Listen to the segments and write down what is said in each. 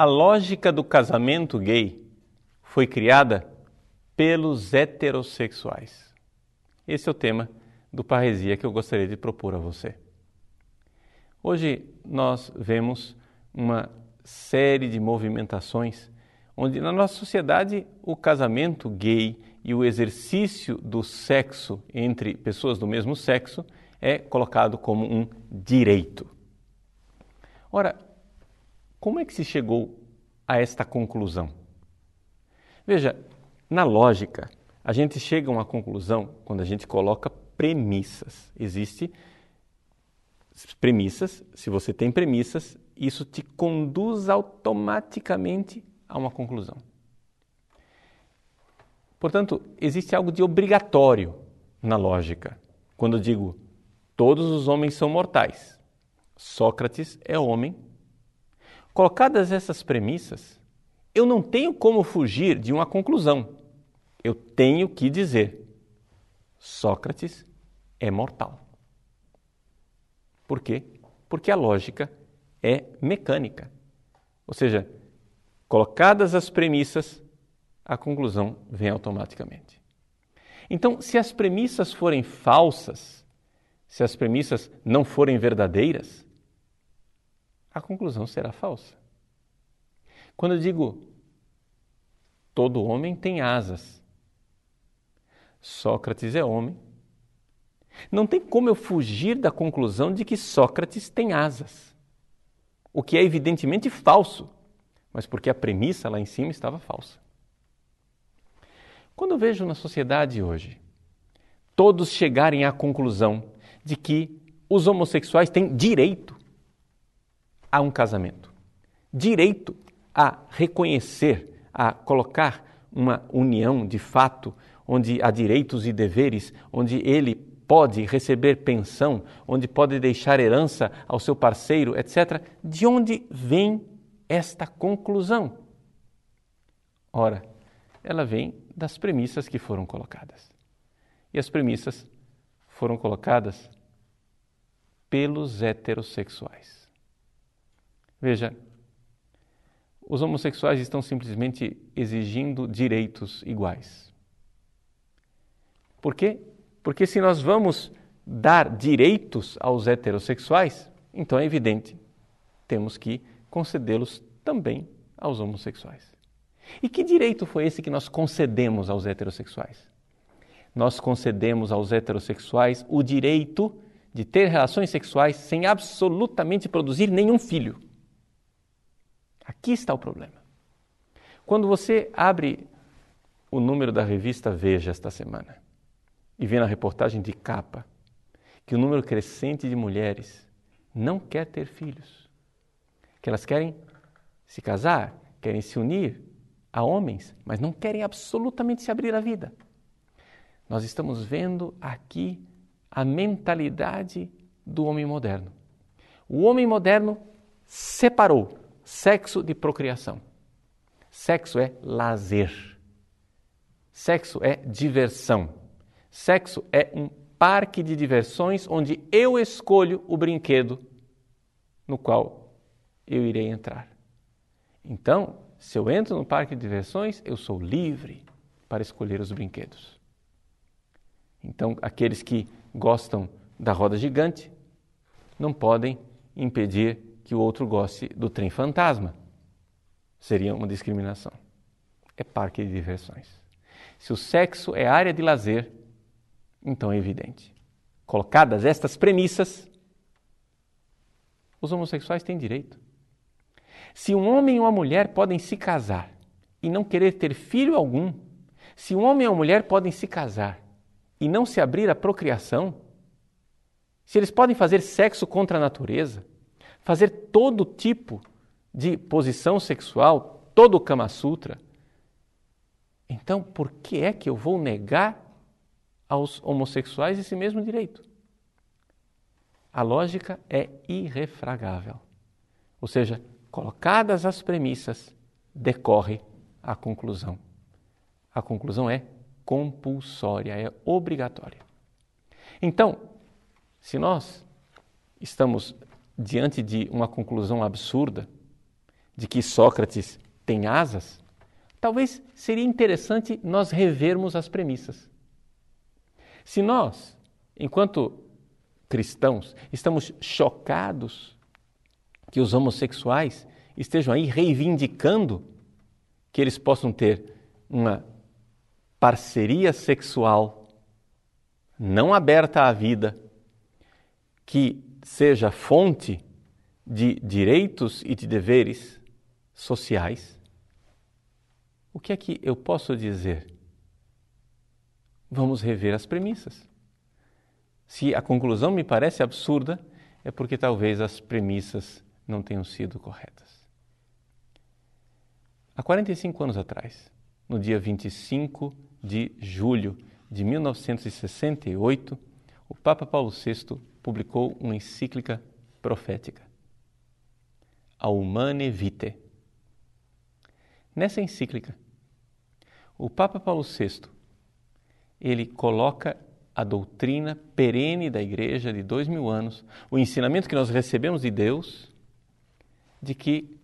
a lógica do casamento gay foi criada pelos heterossexuais. Esse é o tema do Parresia que eu gostaria de propor a você. Hoje nós vemos uma série de movimentações onde na nossa sociedade o casamento gay e o exercício do sexo entre pessoas do mesmo sexo é colocado como um direito. Ora, como é que se chegou a esta conclusão? Veja, na lógica, a gente chega a uma conclusão quando a gente coloca premissas. Existe premissas, se você tem premissas, isso te conduz automaticamente a uma conclusão. Portanto, existe algo de obrigatório na lógica. Quando eu digo todos os homens são mortais, Sócrates é homem. Colocadas essas premissas, eu não tenho como fugir de uma conclusão. Eu tenho que dizer: Sócrates é mortal. Por quê? Porque a lógica é mecânica. Ou seja, colocadas as premissas, a conclusão vem automaticamente. Então, se as premissas forem falsas, se as premissas não forem verdadeiras, a conclusão será falsa. Quando eu digo todo homem tem asas, Sócrates é homem, não tem como eu fugir da conclusão de que Sócrates tem asas, o que é evidentemente falso, mas porque a premissa lá em cima estava falsa. Quando eu vejo na sociedade hoje todos chegarem à conclusão de que os homossexuais têm direito a um casamento, direito a reconhecer, a colocar uma união de fato, onde há direitos e deveres, onde ele pode receber pensão, onde pode deixar herança ao seu parceiro, etc. De onde vem esta conclusão? Ora, ela vem das premissas que foram colocadas. E as premissas foram colocadas pelos heterossexuais. Veja, os homossexuais estão simplesmente exigindo direitos iguais. Por quê? Porque se nós vamos dar direitos aos heterossexuais, então é evidente, temos que concedê-los também aos homossexuais. E que direito foi esse que nós concedemos aos heterossexuais? Nós concedemos aos heterossexuais o direito de ter relações sexuais sem absolutamente produzir nenhum filho. Aqui está o problema. Quando você abre o número da revista Veja esta semana e vê na reportagem de capa que o número crescente de mulheres não quer ter filhos, que elas querem se casar, querem se unir, a homens, mas não querem absolutamente se abrir à vida. Nós estamos vendo aqui a mentalidade do homem moderno. O homem moderno separou sexo de procriação. Sexo é lazer. Sexo é diversão. Sexo é um parque de diversões onde eu escolho o brinquedo no qual eu irei entrar. Então, se eu entro no parque de diversões, eu sou livre para escolher os brinquedos. Então, aqueles que gostam da roda gigante não podem impedir que o outro goste do trem fantasma. Seria uma discriminação. É parque de diversões. Se o sexo é área de lazer, então é evidente. Colocadas estas premissas, os homossexuais têm direito. Se um homem e uma mulher podem se casar e não querer ter filho algum, se um homem e uma mulher podem se casar e não se abrir à procriação, se eles podem fazer sexo contra a natureza, fazer todo tipo de posição sexual, todo o Kama Sutra, então por que é que eu vou negar aos homossexuais esse mesmo direito? A lógica é irrefragável. Ou seja, Colocadas as premissas, decorre a conclusão. A conclusão é compulsória, é obrigatória. Então, se nós estamos diante de uma conclusão absurda, de que Sócrates tem asas, talvez seria interessante nós revermos as premissas. Se nós, enquanto cristãos, estamos chocados que os homossexuais estejam aí reivindicando que eles possam ter uma parceria sexual não aberta à vida, que seja fonte de direitos e de deveres sociais, o que é que eu posso dizer? Vamos rever as premissas. Se a conclusão me parece absurda, é porque talvez as premissas não tenham sido corretas. Há 45 anos atrás, no dia 25 de julho de 1968, o Papa Paulo VI publicou uma encíclica profética, A Humane Vitae. Nessa encíclica, o Papa Paulo VI ele coloca a doutrina perene da Igreja de dois mil anos, o ensinamento que nós recebemos de Deus, de que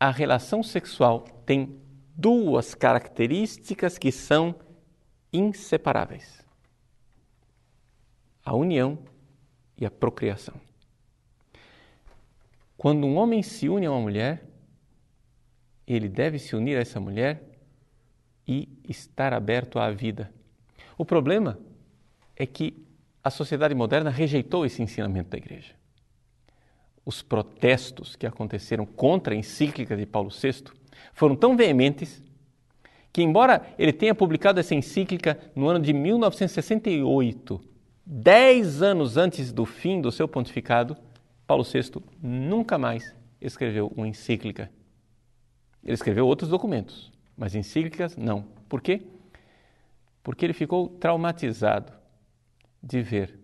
a relação sexual tem duas características que são inseparáveis: a união e a procriação. Quando um homem se une a uma mulher, ele deve se unir a essa mulher e estar aberto à vida. O problema é que a sociedade moderna rejeitou esse ensinamento da igreja os protestos que aconteceram contra a encíclica de Paulo VI foram tão veementes que, embora ele tenha publicado essa encíclica no ano de 1968, dez anos antes do fim do seu pontificado, Paulo VI nunca mais escreveu uma encíclica. Ele escreveu outros documentos, mas encíclicas não. Por quê? Porque ele ficou traumatizado de ver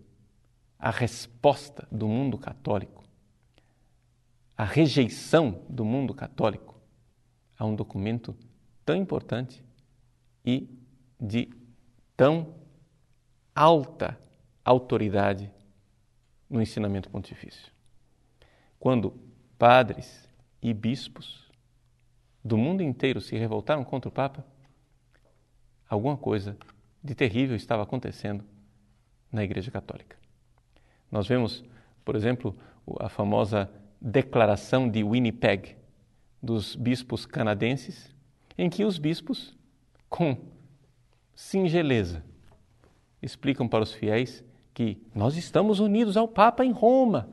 a resposta do mundo católico a rejeição do mundo católico a um documento tão importante e de tão alta autoridade no ensinamento pontifício. Quando padres e bispos do mundo inteiro se revoltaram contra o Papa, alguma coisa de terrível estava acontecendo na Igreja Católica. Nós vemos, por exemplo, a famosa Declaração de Winnipeg dos bispos canadenses, em que os bispos, com singeleza, explicam para os fiéis que nós estamos unidos ao Papa em Roma,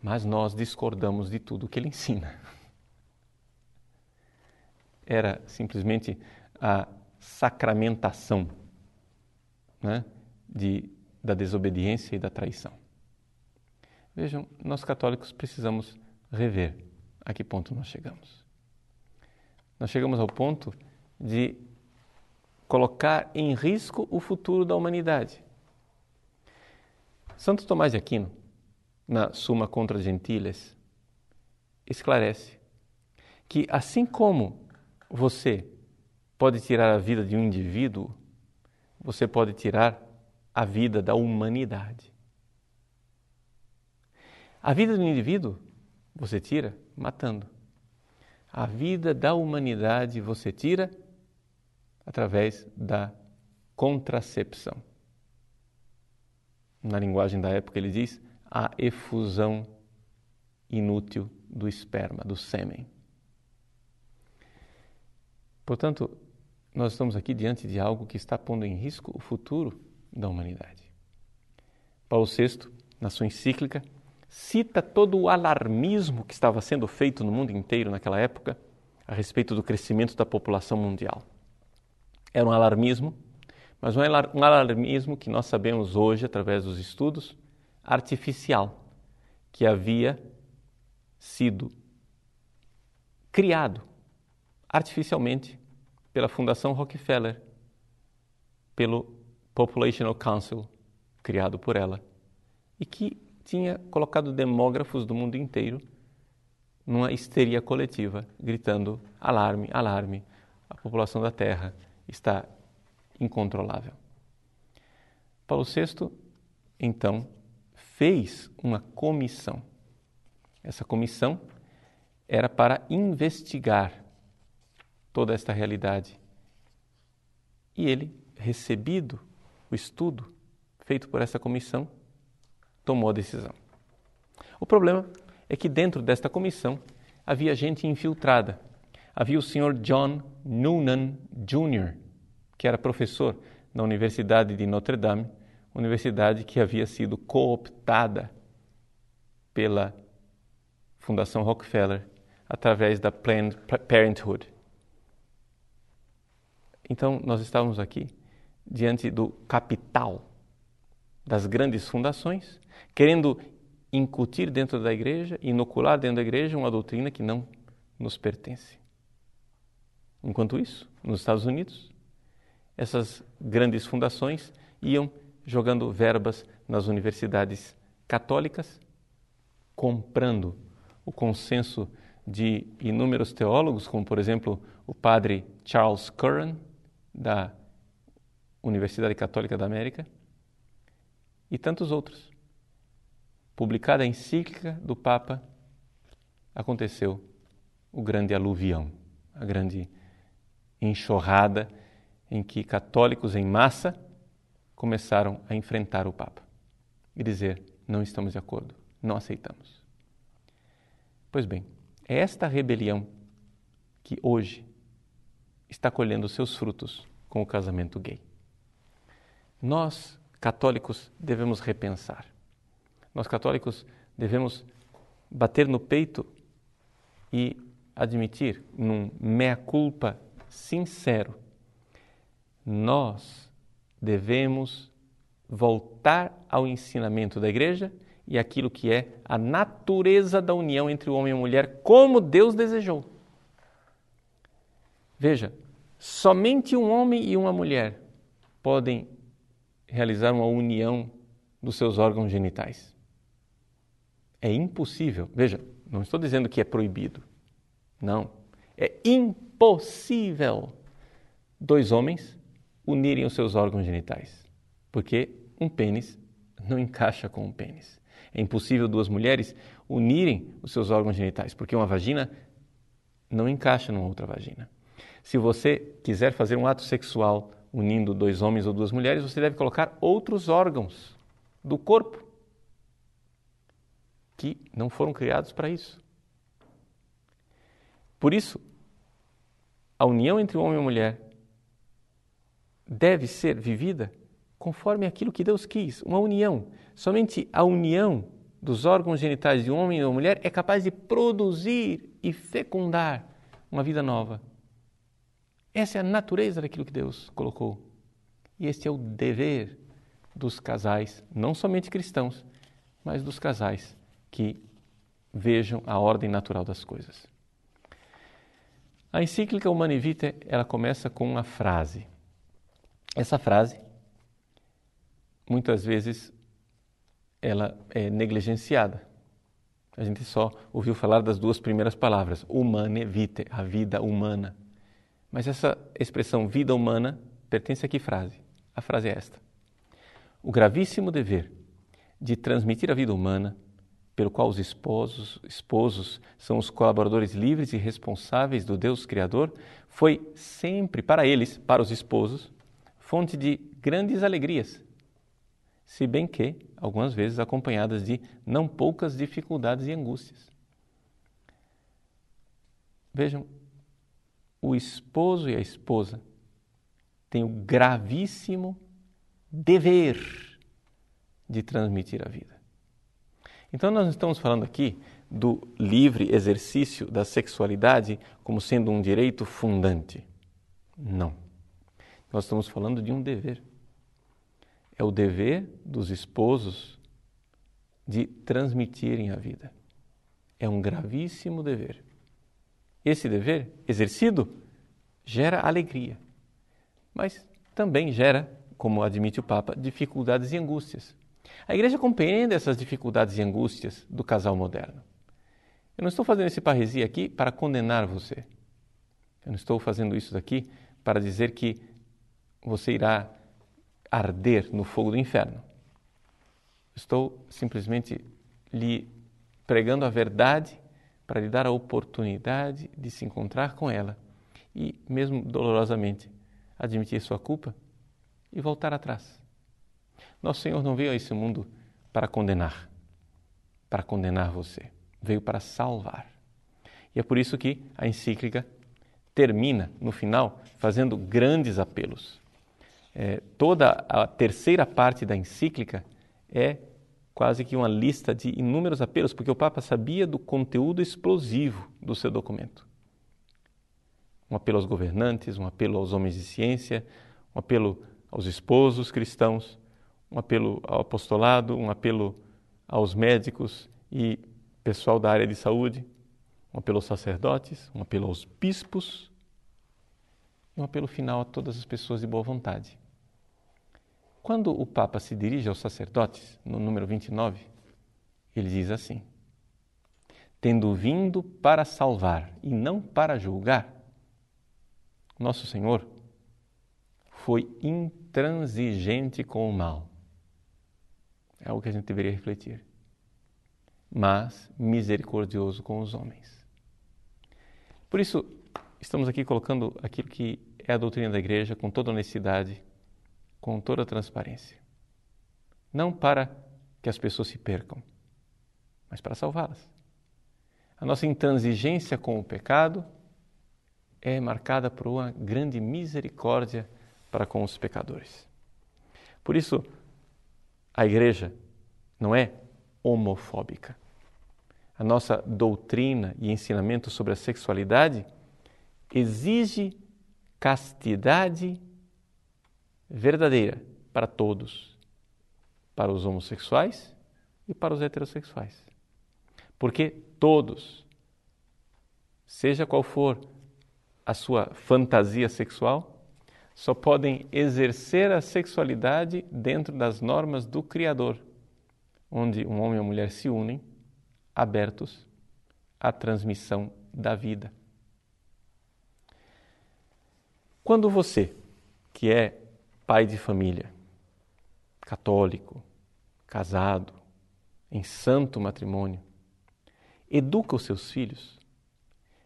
mas nós discordamos de tudo que ele ensina. Era simplesmente a sacramentação né, de, da desobediência e da traição. Vejam, nós católicos precisamos rever a que ponto nós chegamos. Nós chegamos ao ponto de colocar em risco o futuro da humanidade. Santo Tomás de Aquino, na Suma contra Gentiles, esclarece que assim como você pode tirar a vida de um indivíduo, você pode tirar a vida da humanidade. A vida do indivíduo você tira matando. A vida da humanidade você tira através da contracepção. Na linguagem da época, ele diz a efusão inútil do esperma, do sêmen. Portanto, nós estamos aqui diante de algo que está pondo em risco o futuro da humanidade. Paulo VI, na sua encíclica, cita todo o alarmismo que estava sendo feito no mundo inteiro naquela época a respeito do crescimento da população mundial. Era um alarmismo, mas um alarmismo que nós sabemos hoje, através dos estudos, artificial, que havia sido criado artificialmente pela Fundação Rockefeller, pelo Populational Council, criado por ela, e que tinha colocado demógrafos do mundo inteiro numa histeria coletiva, gritando: alarme, alarme, a população da Terra está incontrolável. Paulo VI, então, fez uma comissão. Essa comissão era para investigar toda esta realidade. E ele, recebido o estudo feito por essa comissão, tomou a decisão. O problema é que dentro desta comissão havia gente infiltrada. Havia o Sr. John Noonan Jr., que era professor na Universidade de Notre Dame, universidade que havia sido cooptada pela Fundação Rockefeller através da Planned Parenthood. Então, nós estávamos aqui diante do capital das grandes fundações, querendo incutir dentro da igreja, inocular dentro da igreja uma doutrina que não nos pertence. Enquanto isso, nos Estados Unidos, essas grandes fundações iam jogando verbas nas universidades católicas, comprando o consenso de inúmeros teólogos, como por exemplo o padre Charles Curran, da Universidade Católica da América, e tantos outros. Publicada a encíclica do Papa, aconteceu o grande aluvião, a grande enxurrada em que católicos em massa começaram a enfrentar o Papa e dizer: não estamos de acordo, não aceitamos. Pois bem, é esta rebelião que hoje está colhendo seus frutos com o casamento gay. Nós, católicos, devemos repensar. Nós, católicos, devemos bater no peito e admitir, num meia-culpa sincero, nós devemos voltar ao ensinamento da igreja e aquilo que é a natureza da união entre o homem e a mulher, como Deus desejou. Veja, somente um homem e uma mulher podem realizar uma união dos seus órgãos genitais. É impossível. Veja, não estou dizendo que é proibido. Não. É impossível dois homens unirem os seus órgãos genitais, porque um pênis não encaixa com um pênis. É impossível duas mulheres unirem os seus órgãos genitais, porque uma vagina não encaixa numa outra vagina. Se você quiser fazer um ato sexual unindo dois homens ou duas mulheres, você deve colocar outros órgãos do corpo que não foram criados para isso. Por isso, a união entre o homem e a mulher deve ser vivida conforme aquilo que Deus quis, uma união. Somente a união dos órgãos genitais de um homem e uma mulher é capaz de produzir e fecundar uma vida nova. Essa é a natureza daquilo que Deus colocou. E este é o dever dos casais, não somente cristãos, mas dos casais que vejam a ordem natural das coisas. A encíclica Humani Vitae, ela começa com uma frase. Essa frase, muitas vezes, ela é negligenciada. A gente só ouviu falar das duas primeiras palavras, humane vitae, a vida humana. Mas essa expressão vida humana pertence a que frase? A frase é esta: O gravíssimo dever de transmitir a vida humana pelo qual os esposos, esposos são os colaboradores livres e responsáveis do Deus Criador, foi sempre para eles, para os esposos, fonte de grandes alegrias, se bem que, algumas vezes, acompanhadas de não poucas dificuldades e angústias. Vejam, o esposo e a esposa têm o gravíssimo dever de transmitir a vida. Então, nós estamos falando aqui do livre exercício da sexualidade como sendo um direito fundante. Não. Nós estamos falando de um dever. É o dever dos esposos de transmitirem a vida. É um gravíssimo dever. Esse dever, exercido, gera alegria, mas também gera, como admite o Papa, dificuldades e angústias. A igreja compreende essas dificuldades e angústias do casal moderno. Eu não estou fazendo esse parresia aqui para condenar você. Eu não estou fazendo isso daqui para dizer que você irá arder no fogo do inferno. Estou simplesmente lhe pregando a verdade para lhe dar a oportunidade de se encontrar com ela e, mesmo dolorosamente, admitir sua culpa e voltar atrás. Nosso Senhor não veio a esse mundo para condenar, para condenar você, veio para salvar. E é por isso que a encíclica termina, no final, fazendo grandes apelos. É, toda a terceira parte da encíclica é quase que uma lista de inúmeros apelos, porque o Papa sabia do conteúdo explosivo do seu documento. Um apelo aos governantes, um apelo aos homens de ciência, um apelo aos esposos cristãos, um apelo ao apostolado, um apelo aos médicos e pessoal da área de saúde, um apelo aos sacerdotes, um apelo aos bispos e um apelo final a todas as pessoas de boa vontade. Quando o Papa se dirige aos sacerdotes, no número 29, ele diz assim: Tendo vindo para salvar e não para julgar, Nosso Senhor foi intransigente com o mal. É algo que a gente deveria refletir. Mas misericordioso com os homens. Por isso, estamos aqui colocando aquilo que é a doutrina da igreja com toda honestidade com toda a transparência. Não para que as pessoas se percam, mas para salvá-las. A nossa intransigência com o pecado é marcada por uma grande misericórdia para com os pecadores. Por isso, a igreja não é homofóbica. A nossa doutrina e ensinamento sobre a sexualidade exige castidade verdadeira para todos, para os homossexuais e para os heterossexuais. Porque todos, seja qual for a sua fantasia sexual, só podem exercer a sexualidade dentro das normas do Criador, onde um homem e uma mulher se unem, abertos à transmissão da vida. Quando você, que é pai de família, católico, casado, em santo matrimônio, educa os seus filhos,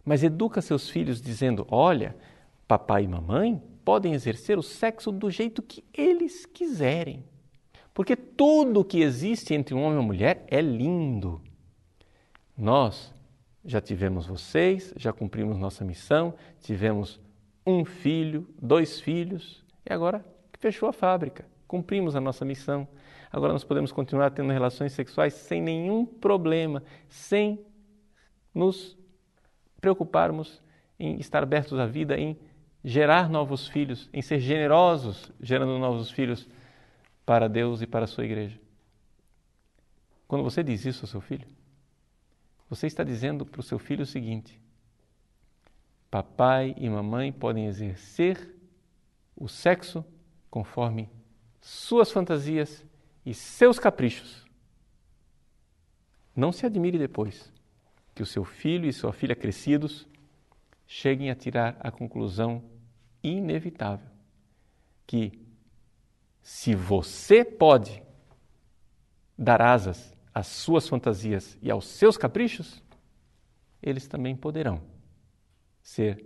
mas educa seus filhos dizendo: olha, papai e mamãe podem exercer o sexo do jeito que eles quiserem. Porque tudo que existe entre um homem e uma mulher é lindo. Nós já tivemos vocês, já cumprimos nossa missão, tivemos um filho, dois filhos, e agora fechou a fábrica, cumprimos a nossa missão. Agora nós podemos continuar tendo relações sexuais sem nenhum problema, sem nos preocuparmos em estar abertos à vida, em gerar novos filhos, em ser generosos gerando novos filhos para Deus e para a sua igreja. Quando você diz isso ao seu filho, você está dizendo para o seu filho o seguinte: papai e mamãe podem exercer o sexo conforme suas fantasias e seus caprichos. Não se admire depois que o seu filho e sua filha crescidos cheguem a tirar a conclusão inevitável que se você pode dar asas às suas fantasias e aos seus caprichos, eles também poderão ser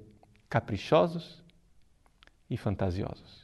caprichosos e fantasiosos.